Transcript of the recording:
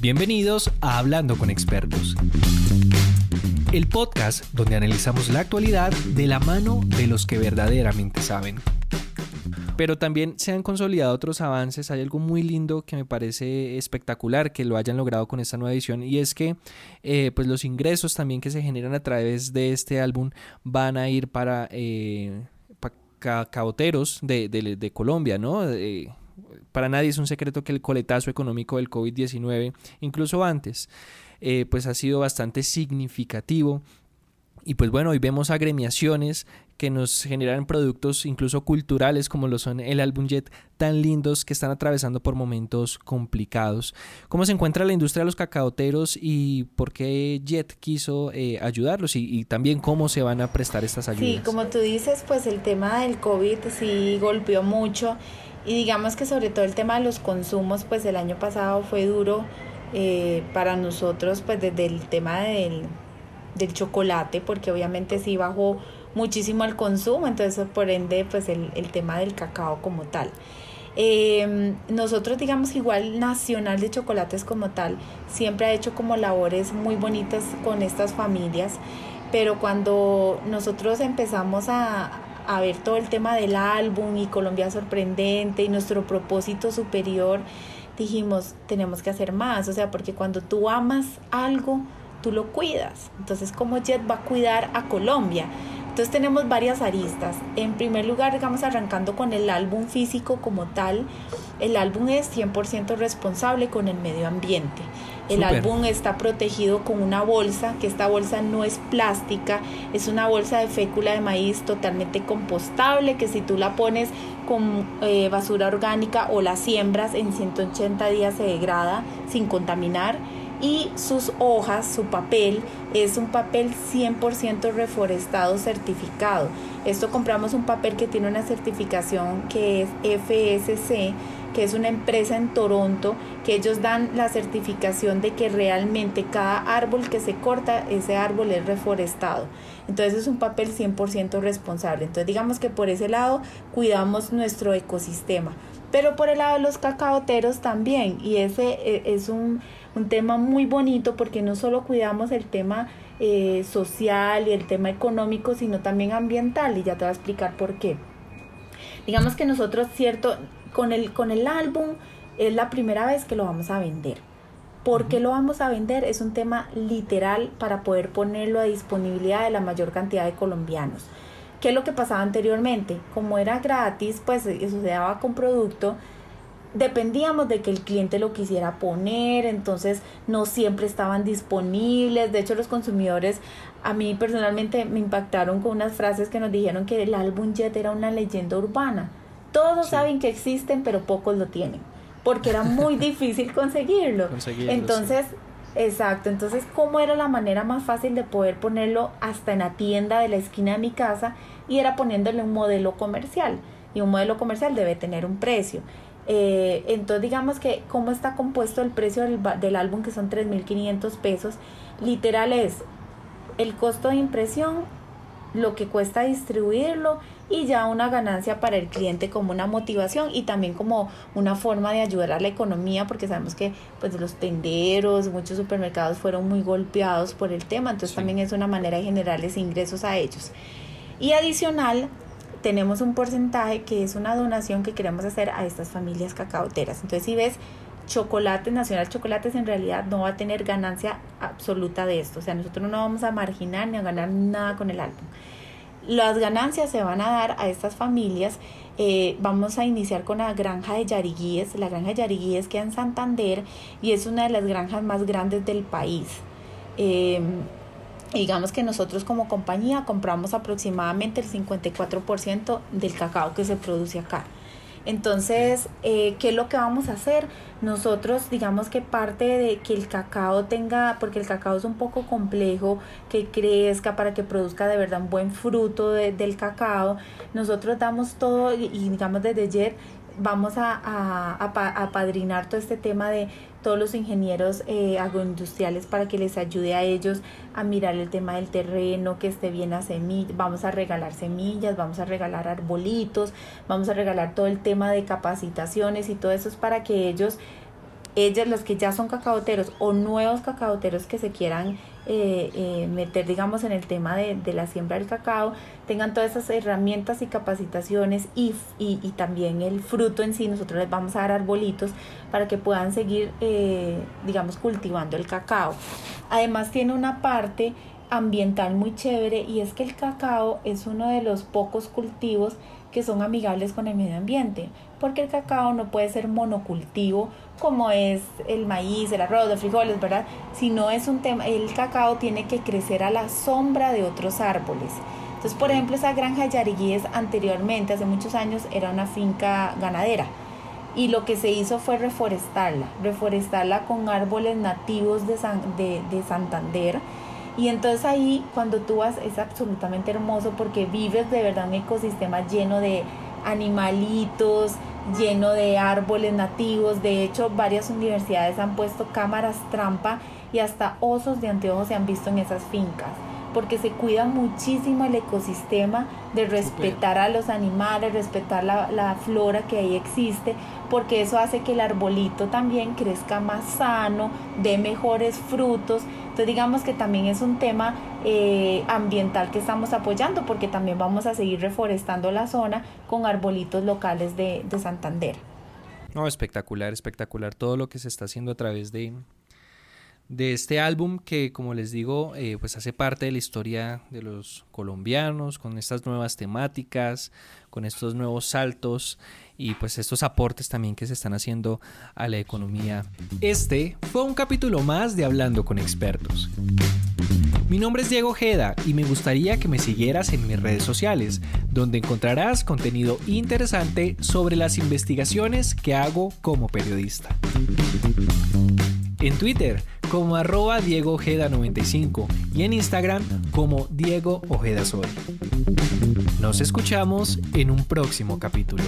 Bienvenidos a Hablando con Expertos, el podcast donde analizamos la actualidad de la mano de los que verdaderamente saben. Pero también se han consolidado otros avances. Hay algo muy lindo que me parece espectacular que lo hayan logrado con esta nueva edición y es que eh, pues los ingresos también que se generan a través de este álbum van a ir para, eh, cauteros de, Colombia, ¿no? Para nadie es un secreto que el coletazo económico del COVID-19, incluso antes, eh, pues ha sido bastante significativo. Y pues bueno, hoy vemos agremiaciones que nos generan productos incluso culturales como lo son el álbum Jet tan lindos que están atravesando por momentos complicados. ¿Cómo se encuentra la industria de los cacaoteros y por qué Jet quiso eh, ayudarlos y, y, también cómo se van a prestar estas ayudas? Sí, como tú dices, pues el tema del COVID sí golpeó mucho y digamos que sobre todo el tema de los consumos, pues el año pasado fue duro eh, para nosotros, pues desde el tema del, del chocolate, porque obviamente sí bajó muchísimo el consumo, entonces por ende pues el, el tema del cacao como tal. Eh, nosotros digamos igual Nacional de Chocolates como tal siempre ha hecho como labores muy bonitas con estas familias, pero cuando nosotros empezamos a, a ver todo el tema del álbum y Colombia sorprendente y nuestro propósito superior, dijimos, tenemos que hacer más, o sea, porque cuando tú amas algo, tú lo cuidas. Entonces, ¿cómo Jet va a cuidar a Colombia? Entonces tenemos varias aristas. En primer lugar, digamos, arrancando con el álbum físico como tal, el álbum es 100% responsable con el medio ambiente. El álbum está protegido con una bolsa, que esta bolsa no es plástica, es una bolsa de fécula de maíz totalmente compostable, que si tú la pones con eh, basura orgánica o la siembras en 180 días se degrada sin contaminar y sus hojas, su papel, es un papel 100% reforestado certificado. Esto compramos un papel que tiene una certificación que es FSC que es una empresa en Toronto, que ellos dan la certificación de que realmente cada árbol que se corta, ese árbol es reforestado. Entonces es un papel 100% responsable. Entonces digamos que por ese lado cuidamos nuestro ecosistema. Pero por el lado de los cacaoteros también, y ese e, es un, tema muy bonito porque no solo cuidamos el tema eh, social y el tema económico, sino también ambiental, y ya te voy a explicar por qué. Digamos que nosotros, cierto, con el, con el álbum es la primera vez que lo vamos a vender. ¿Por qué lo vamos a vender? Es un tema literal para poder ponerlo a disponibilidad de la mayor cantidad de colombianos. ¿Qué es lo que pasaba anteriormente? Como era gratis, pues eso se daba con producto, dependíamos de que el cliente lo quisiera poner, entonces no siempre estaban disponibles. De hecho, los consumidores a mí personalmente me impactaron con unas frases que nos dijeron que el álbum Jet era una leyenda urbana. Todos saben que existen, pero pocos lo tienen, porque era muy difícil conseguirlo. entonces, exacto, entonces, ¿cómo era la manera más fácil de poder ponerlo hasta en la tienda de la esquina de mi casa? Y era poniéndole un modelo comercial. Y un modelo comercial debe tener un precio. Eh, entonces, digamos que cómo está compuesto el precio del, del álbum, que son 3.500 pesos, literal es el costo de impresión, lo que cuesta distribuirlo y ya una ganancia para el cliente como una motivación y también como una forma de ayudar a la economía porque sabemos que pues los tenderos, muchos supermercados fueron muy golpeados por el tema, entonces también es una manera de generarles ingresos a ellos. Y adicional, tenemos un porcentaje que es una donación que queremos hacer a estas familias cacaoteras. Entonces si ves Chocolate Nacional Chocolates en realidad no va a tener ganancia absoluta de esto, o sea, nosotros no vamos a marginar ni a ganar nada con el álbum. Las ganancias se van a dar a estas familias. Eh, vamos a iniciar con la granja de Yariguíes. La granja de Yariguíes queda en Santander y es una de las granjas más grandes del país. Em, digamos que nosotros como compañía compramos aproximadamente el 54% del cacao que se produce acá. Entonces, eh, ¿qué es lo que vamos a hacer? Nosotros, digamos que parte de que el cacao tenga, porque el cacao es un poco complejo, que crezca para que produzca de verdad un buen fruto del cacao, nosotros damos todo y, digamos desde ayer vamos a, a, a, apadrinar todo este tema de todos los ingenieros eh, agroindustriales para que les ayude a ellos a mirar el tema del terreno, que esté bien a semillas, vamos a regalar semillas, vamos a regalar arbolitos, vamos a regalar todo el tema de capacitaciones y todo eso es para que ellos ellas, los que ya son cacaoteros o nuevos cacaoteros que se quieran eh, eh, meter, digamos, en el tema de, la siembra del cacao, tengan todas esas herramientas y capacitaciones y, también el fruto en sí. Nosotros les vamos a dar arbolitos para que puedan seguir, eh, digamos, cultivando el cacao. Además tiene una parte ambiental muy chévere y es que el cacao es uno de los pocos cultivos que son amigables con el medio ambiente, porque el cacao no puede ser monocultivo como es el maíz, el arroz, los frijoles, ¿verdad? Sino es un tema, el cacao tiene que crecer a la sombra de otros árboles. Entonces, por ejemplo, esa granja Yariguíes anteriormente, hace muchos años, era una finca ganadera. Y lo que se hizo fue reforestarla, reforestarla con árboles nativos de, de, de Santander, y entonces ahí cuando tú vas es absolutamente hermoso porque vives de verdad un ecosistema lleno de animalitos, lleno de árboles nativos. De hecho, varias universidades han puesto cámaras trampa y hasta osos de anteojos se han visto en esas fincas porque se cuida muchísimo el ecosistema de respetar a los animales, respetar la, la, flora que ahí existe, porque eso hace que el arbolito también crezca más sano, dé mejores frutos. Entonces digamos que también es un tema eh, ambiental que estamos apoyando, porque también vamos a seguir reforestando la zona con arbolitos locales de, de Santander. No, espectacular, espectacular todo lo que se está haciendo a través de, de este álbum que, como les digo, eh, pues hace parte de la historia de los colombianos, con estas nuevas temáticas, con estos nuevos saltos y pues estos aportes también que se están haciendo a la economía. Este fue un capítulo más de Hablando con Expertos. Mi nombre es Diego Ojeda y me gustaría que me siguieras en mis redes sociales, donde encontrarás contenido interesante sobre las investigaciones que hago como periodista en Twitter como arroba Diego Ojeda 95 y en Instagram como Diego Ojeda Sol. Nos escuchamos en un próximo capítulo.